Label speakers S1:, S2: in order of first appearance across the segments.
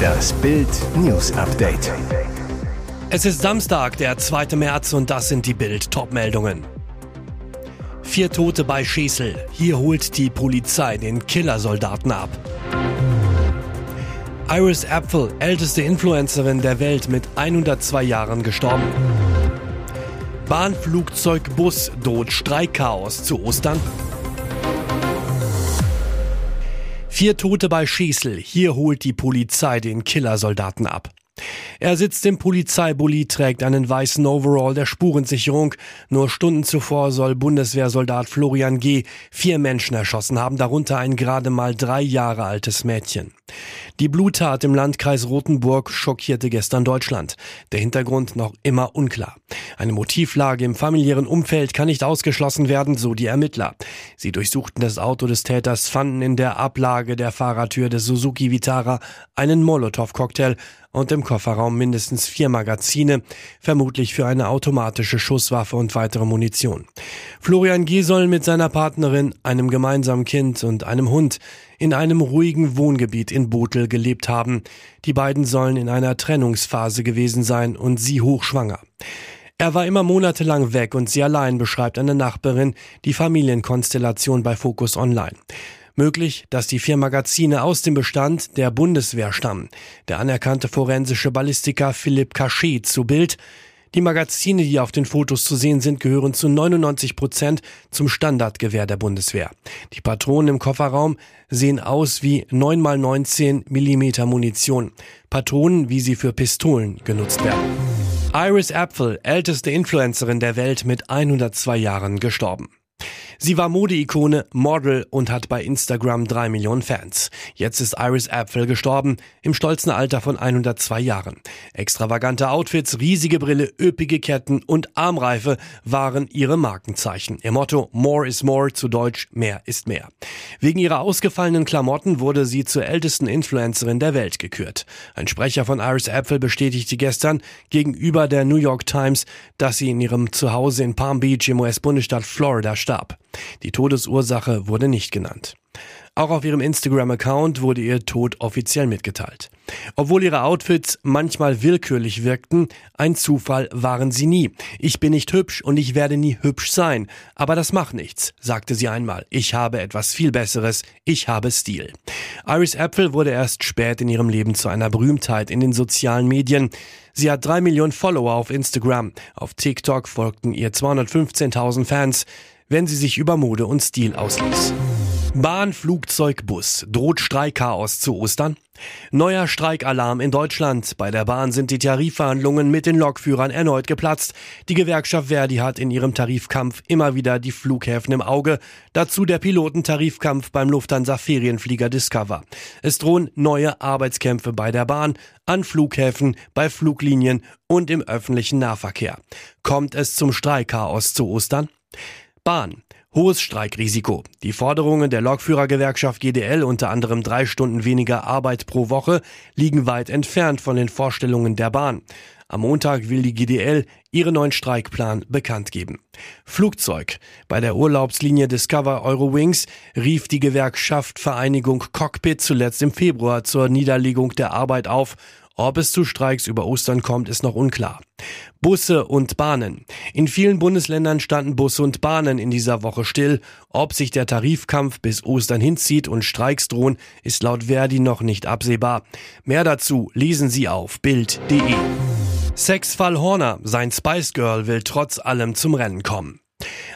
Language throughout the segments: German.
S1: Das Bild News Update.
S2: Es ist Samstag, der 2. März und das sind die Bild Topmeldungen. Vier Tote bei Schesel. Hier holt die Polizei den Killersoldaten ab. Iris Apfel, älteste Influencerin der Welt mit 102 Jahren gestorben. Bahnflugzeug Bus droht Streikchaos zu Ostern. Vier Tote bei Schesel. Hier holt die Polizei den Killersoldaten ab. Er sitzt im Polizeibully, trägt einen weißen Overall der Spurensicherung. Nur Stunden zuvor soll Bundeswehrsoldat Florian G. vier Menschen erschossen haben, darunter ein gerade mal drei Jahre altes Mädchen. Die Bluttat im Landkreis Rothenburg schockierte gestern Deutschland. Der Hintergrund noch immer unklar. Eine Motivlage im familiären Umfeld kann nicht ausgeschlossen werden, so die Ermittler. Sie durchsuchten das Auto des Täters, fanden in der Ablage der Fahrertür des Suzuki Vitara einen Molotow-Cocktail und im Kofferraum mindestens vier Magazine, vermutlich für eine automatische Schusswaffe und weitere Munition. Florian G. soll mit seiner Partnerin, einem gemeinsamen Kind und einem Hund in einem ruhigen Wohngebiet in Botel gelebt haben. Die beiden sollen in einer Trennungsphase gewesen sein und sie hochschwanger. Er war immer monatelang weg und sie allein beschreibt eine Nachbarin die Familienkonstellation bei Focus Online. Möglich, dass die vier Magazine aus dem Bestand der Bundeswehr stammen. Der anerkannte forensische Ballistiker Philipp Cachet zu Bild. Die Magazine, die auf den Fotos zu sehen sind, gehören zu 99 Prozent zum Standardgewehr der Bundeswehr. Die Patronen im Kofferraum sehen aus wie 9x19 Millimeter Munition. Patronen, wie sie für Pistolen genutzt werden. Iris Apfel, älteste Influencerin der Welt mit 102 Jahren gestorben. Sie war Modeikone, Model und hat bei Instagram drei Millionen Fans. Jetzt ist Iris Apfel gestorben, im stolzen Alter von 102 Jahren. Extravagante Outfits, riesige Brille, üppige Ketten und Armreife waren ihre Markenzeichen. Ihr Motto More is More, zu Deutsch mehr ist mehr. Wegen ihrer ausgefallenen Klamotten wurde sie zur ältesten Influencerin der Welt gekürt. Ein Sprecher von Iris Apfel bestätigte gestern gegenüber der New York Times, dass sie in ihrem Zuhause in Palm Beach im US-Bundesstaat Florida starb. Die Todesursache wurde nicht genannt. Auch auf ihrem Instagram-Account wurde ihr Tod offiziell mitgeteilt. Obwohl ihre Outfits manchmal willkürlich wirkten, ein Zufall waren sie nie. Ich bin nicht hübsch und ich werde nie hübsch sein. Aber das macht nichts, sagte sie einmal. Ich habe etwas viel Besseres. Ich habe Stil. Iris Apfel wurde erst spät in ihrem Leben zu einer Berühmtheit in den sozialen Medien. Sie hat drei Millionen Follower auf Instagram. Auf TikTok folgten ihr 215.000 Fans wenn sie sich über Mode und Stil ausließ. Bahn, Flugzeug, Bus. Droht Streikchaos zu Ostern? Neuer Streikalarm in Deutschland. Bei der Bahn sind die Tarifverhandlungen mit den Lokführern erneut geplatzt. Die Gewerkschaft Verdi hat in ihrem Tarifkampf immer wieder die Flughäfen im Auge. Dazu der Pilotentarifkampf beim Lufthansa Ferienflieger Discover. Es drohen neue Arbeitskämpfe bei der Bahn, an Flughäfen, bei Fluglinien und im öffentlichen Nahverkehr. Kommt es zum Streikchaos zu Ostern? Bahn. Hohes Streikrisiko. Die Forderungen der Lokführergewerkschaft GDL, unter anderem drei Stunden weniger Arbeit pro Woche, liegen weit entfernt von den Vorstellungen der Bahn. Am Montag will die GDL ihren neuen Streikplan bekannt geben. Flugzeug. Bei der Urlaubslinie Discover Eurowings rief die Gewerkschaft Vereinigung Cockpit zuletzt im Februar zur Niederlegung der Arbeit auf ob es zu Streiks über Ostern kommt, ist noch unklar. Busse und Bahnen. In vielen Bundesländern standen Busse und Bahnen in dieser Woche still. Ob sich der Tarifkampf bis Ostern hinzieht und Streiks drohen, ist laut Verdi noch nicht absehbar. Mehr dazu lesen Sie auf Bild.de. Sexfall Horner, sein Spice Girl will trotz allem zum Rennen kommen.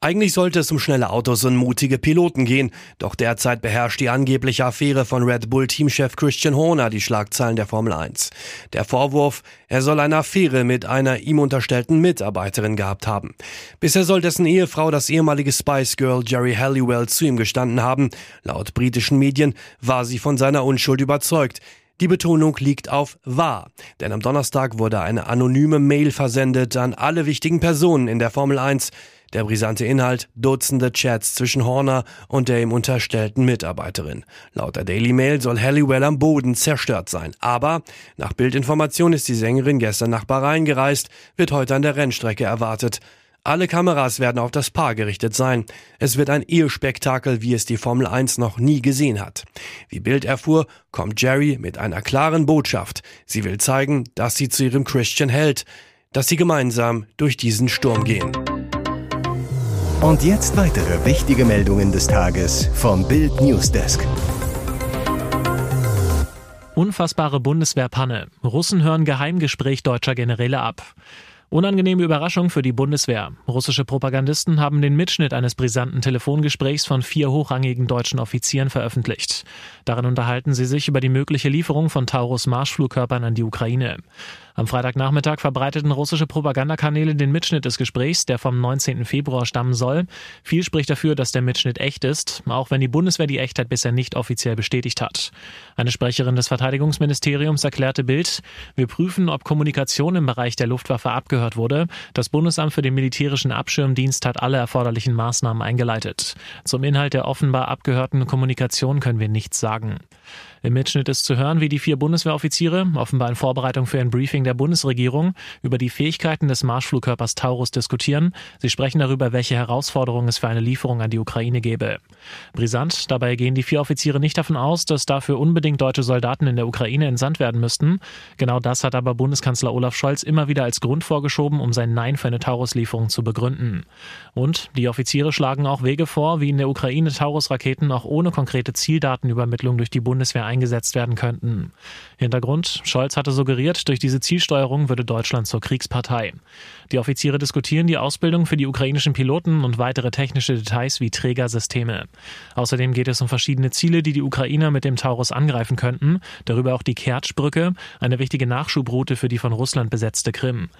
S2: Eigentlich sollte es um schnelle Autos und mutige Piloten gehen, doch derzeit beherrscht die angebliche Affäre von Red Bull Teamchef Christian Horner die Schlagzeilen der Formel 1. Der Vorwurf, er soll eine Affäre mit einer ihm unterstellten Mitarbeiterin gehabt haben. Bisher soll dessen Ehefrau das ehemalige Spice Girl Jerry Halliwell zu ihm gestanden haben. Laut britischen Medien war sie von seiner Unschuld überzeugt. Die Betonung liegt auf wahr, denn am Donnerstag wurde eine anonyme Mail versendet an alle wichtigen Personen in der Formel 1. Der brisante Inhalt Dutzende Chats zwischen Horner und der ihm unterstellten Mitarbeiterin. Laut der Daily Mail soll Halliwell am Boden zerstört sein. Aber nach Bildinformation ist die Sängerin gestern nach Bahrain gereist, wird heute an der Rennstrecke erwartet. Alle Kameras werden auf das Paar gerichtet sein. Es wird ein Ehespektakel, wie es die Formel 1 noch nie gesehen hat. Wie Bild erfuhr, kommt Jerry mit einer klaren Botschaft. Sie will zeigen, dass sie zu ihrem Christian hält, dass sie gemeinsam durch diesen Sturm gehen.
S1: Und jetzt weitere wichtige Meldungen des Tages vom Bild Newsdesk.
S3: Unfassbare Bundeswehrpanne. Russen hören Geheimgespräch deutscher Generäle ab. Unangenehme Überraschung für die Bundeswehr. Russische Propagandisten haben den Mitschnitt eines brisanten Telefongesprächs von vier hochrangigen deutschen Offizieren veröffentlicht. Darin unterhalten sie sich über die mögliche Lieferung von Taurus Marschflugkörpern an die Ukraine. Am Freitagnachmittag verbreiteten russische Propagandakanäle den Mitschnitt des Gesprächs, der vom 19. Februar stammen soll. Viel spricht dafür, dass der Mitschnitt echt ist, auch wenn die Bundeswehr die Echtheit bisher nicht offiziell bestätigt hat. Eine Sprecherin des Verteidigungsministeriums erklärte Bild, wir prüfen, ob Kommunikation im Bereich der Luftwaffe abgehört wurde. Das Bundesamt für den militärischen Abschirmdienst hat alle erforderlichen Maßnahmen eingeleitet. Zum Inhalt der offenbar abgehörten Kommunikation können wir nichts sagen. Im Mitschnitt ist zu hören, wie die vier Bundeswehroffiziere, offenbar in Vorbereitung für ein Briefing der Bundesregierung, über die Fähigkeiten des Marschflugkörpers Taurus diskutieren. Sie sprechen darüber, welche Herausforderungen es für eine Lieferung an die Ukraine gäbe. Brisant, dabei gehen die vier Offiziere nicht davon aus, dass dafür unbedingt deutsche Soldaten in der Ukraine entsandt werden müssten. Genau das hat aber Bundeskanzler Olaf Scholz immer wieder als Grund vorgeschoben, um sein Nein für eine Taurus-Lieferung zu begründen. Und die Offiziere schlagen auch Wege vor, wie in der Ukraine Taurus-Raketen auch ohne konkrete Zieldatenübermittlung durch die Bundeswehr eingesetzt werden könnten. Hintergrund, Scholz hatte suggeriert, durch diese Zielsteuerung würde Deutschland zur Kriegspartei. Die Offiziere diskutieren die Ausbildung für die ukrainischen Piloten und weitere technische Details wie Trägersysteme. Außerdem geht es um verschiedene Ziele, die die Ukrainer mit dem Taurus angreifen könnten, darüber auch die Kertschbrücke, eine wichtige Nachschubroute für die von Russland besetzte Krim.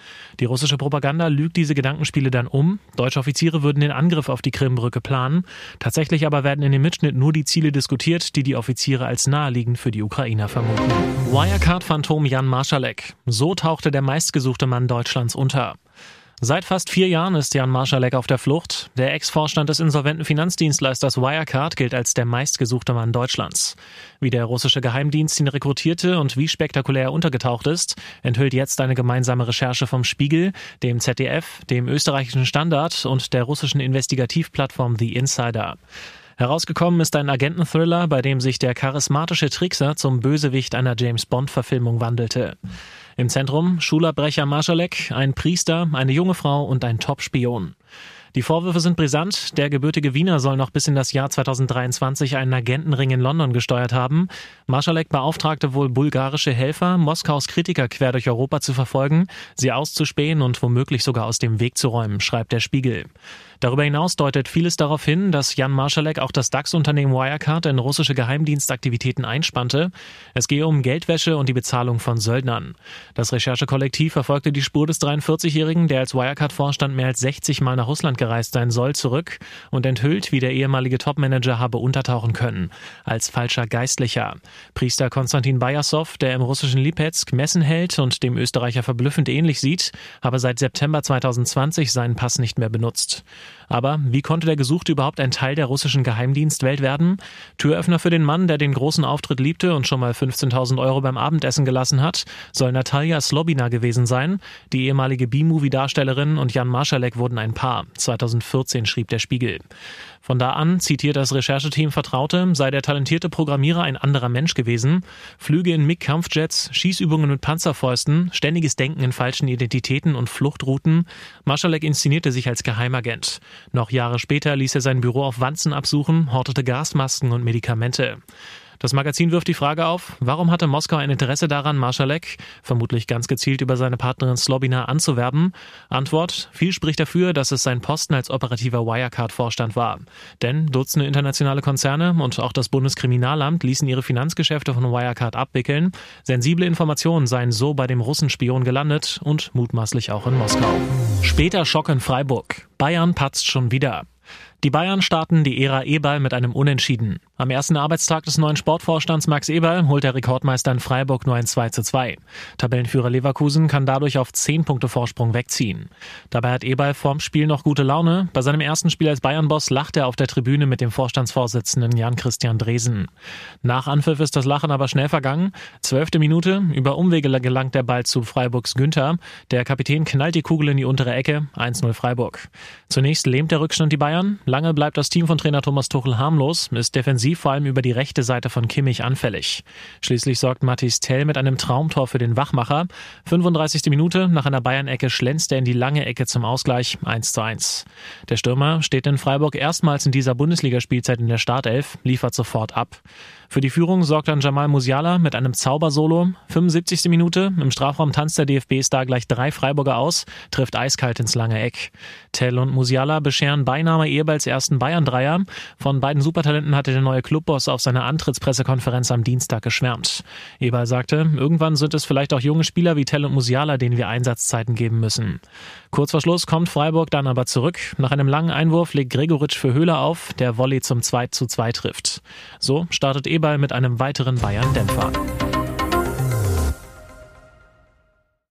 S3: Die russische Propaganda lügt diese Gedankenspiele dann um. Deutsche Offiziere würden den Angriff auf die Krimbrücke planen. Tatsächlich aber werden in dem Mitschnitt nur die Ziele diskutiert, die die Offiziere als naheliegend für die Ukrainer vermuten. Wirecard-Phantom Jan Marschalek. So tauchte der meistgesuchte Mann Deutschlands unter. Seit fast vier Jahren ist Jan Marschalek auf der Flucht. Der Ex-Vorstand des insolventen Finanzdienstleisters Wirecard gilt als der meistgesuchte Mann Deutschlands. Wie der russische Geheimdienst ihn rekrutierte und wie spektakulär er untergetaucht ist, enthüllt jetzt eine gemeinsame Recherche vom Spiegel, dem ZDF, dem österreichischen Standard und der russischen Investigativplattform The Insider. Herausgekommen ist ein Agenten-Thriller, bei dem sich der charismatische Trickser zum Bösewicht einer James-Bond-Verfilmung wandelte. Im Zentrum Schulabbrecher Marschalek, ein Priester, eine junge Frau und ein Top-Spion. Die Vorwürfe sind brisant. Der gebürtige Wiener soll noch bis in das Jahr 2023 einen Agentenring in London gesteuert haben. Marschalek beauftragte wohl bulgarische Helfer, Moskaus Kritiker quer durch Europa zu verfolgen, sie auszuspähen und womöglich sogar aus dem Weg zu räumen, schreibt der Spiegel. Darüber hinaus deutet vieles darauf hin, dass Jan Marschalek auch das DAX-Unternehmen Wirecard in russische Geheimdienstaktivitäten einspannte. Es gehe um Geldwäsche und die Bezahlung von Söldnern. Das Recherchekollektiv verfolgte die Spur des 43-Jährigen, der als Wirecard-Vorstand mehr als 60 Mal nach Russland gereist sein soll, zurück und enthüllt, wie der ehemalige Topmanager habe untertauchen können. Als falscher Geistlicher. Priester Konstantin Bajasow, der im russischen Lipetsk Messen hält und dem Österreicher verblüffend ähnlich sieht, habe seit September 2020 seinen Pass nicht mehr benutzt. Aber wie konnte der Gesuchte überhaupt ein Teil der russischen Geheimdienstwelt werden? Türöffner für den Mann, der den großen Auftritt liebte und schon mal 15.000 Euro beim Abendessen gelassen hat, soll Natalia Slobina gewesen sein. Die ehemalige B-Movie-Darstellerin und Jan Marschalek wurden ein Paar. 2014 schrieb der Spiegel. Von da an, zitiert das Rechercheteam Vertraute, sei der talentierte Programmierer ein anderer Mensch gewesen. Flüge in MiG-Kampfjets, Schießübungen mit Panzerfäusten, ständiges Denken in falschen Identitäten und Fluchtrouten. Marschalek inszenierte sich als Geheimagent. Noch Jahre später ließ er sein Büro auf Wanzen absuchen, hortete Gasmasken und Medikamente. Das Magazin wirft die Frage auf, warum hatte Moskau ein Interesse daran, Marschalek, vermutlich ganz gezielt über seine Partnerin Slobina, anzuwerben? Antwort, viel spricht dafür, dass es sein Posten als operativer Wirecard-Vorstand war. Denn Dutzende internationale Konzerne und auch das Bundeskriminalamt ließen ihre Finanzgeschäfte von Wirecard abwickeln. Sensible Informationen seien so bei dem Russenspion gelandet und mutmaßlich auch in Moskau. Später Schock in Freiburg. Bayern patzt schon wieder. Die Bayern starten die Ära Eberl mit einem Unentschieden. Am ersten Arbeitstag des neuen Sportvorstands Max Eberl holt der Rekordmeister in Freiburg nur ein 2 zu 2. Tabellenführer Leverkusen kann dadurch auf 10 Punkte Vorsprung wegziehen. Dabei hat Eberl vorm Spiel noch gute Laune. Bei seinem ersten Spiel als Bayern-Boss lacht er auf der Tribüne mit dem Vorstandsvorsitzenden Jan-Christian Dresen. Nach Anpfiff ist das Lachen aber schnell vergangen. Zwölfte Minute, über Umwege gelangt der Ball zu Freiburgs Günther. Der Kapitän knallt die Kugel in die untere Ecke, 1-0 Freiburg. Zunächst lähmt der Rückstand die Bayern. Lange bleibt das Team von Trainer Thomas Tuchel harmlos, ist defensiv vor allem über die rechte Seite von Kimmich anfällig. Schließlich sorgt Mathis Tell mit einem Traumtor für den Wachmacher. 35. Minute, nach einer Bayern-Ecke schlänzt er in die lange Ecke zum Ausgleich 1 zu 1. Der Stürmer steht in Freiburg erstmals in dieser Bundesligaspielzeit in der Startelf, liefert sofort ab. Für die Führung sorgt dann Jamal Musiala mit einem Zaubersolo. 75. Minute, im Strafraum tanzt der DFB-Star gleich drei Freiburger aus, trifft eiskalt ins lange Eck. Tell und Musiala bescheren beinahe Eberls ersten Bayern-Dreier. Von beiden Supertalenten hatte der neue Clubboss auf seiner Antrittspressekonferenz am Dienstag geschwärmt. Eberl sagte, irgendwann sind es vielleicht auch junge Spieler wie Tell und Musiala, denen wir Einsatzzeiten geben müssen. Kurz vor Schluss kommt Freiburg dann aber zurück. Nach einem langen Einwurf legt Gregoritsch für Höhler auf, der Volley zum 2 zu 2 trifft. So startet Eberl mit einem weiteren Bayern-Dämpfer.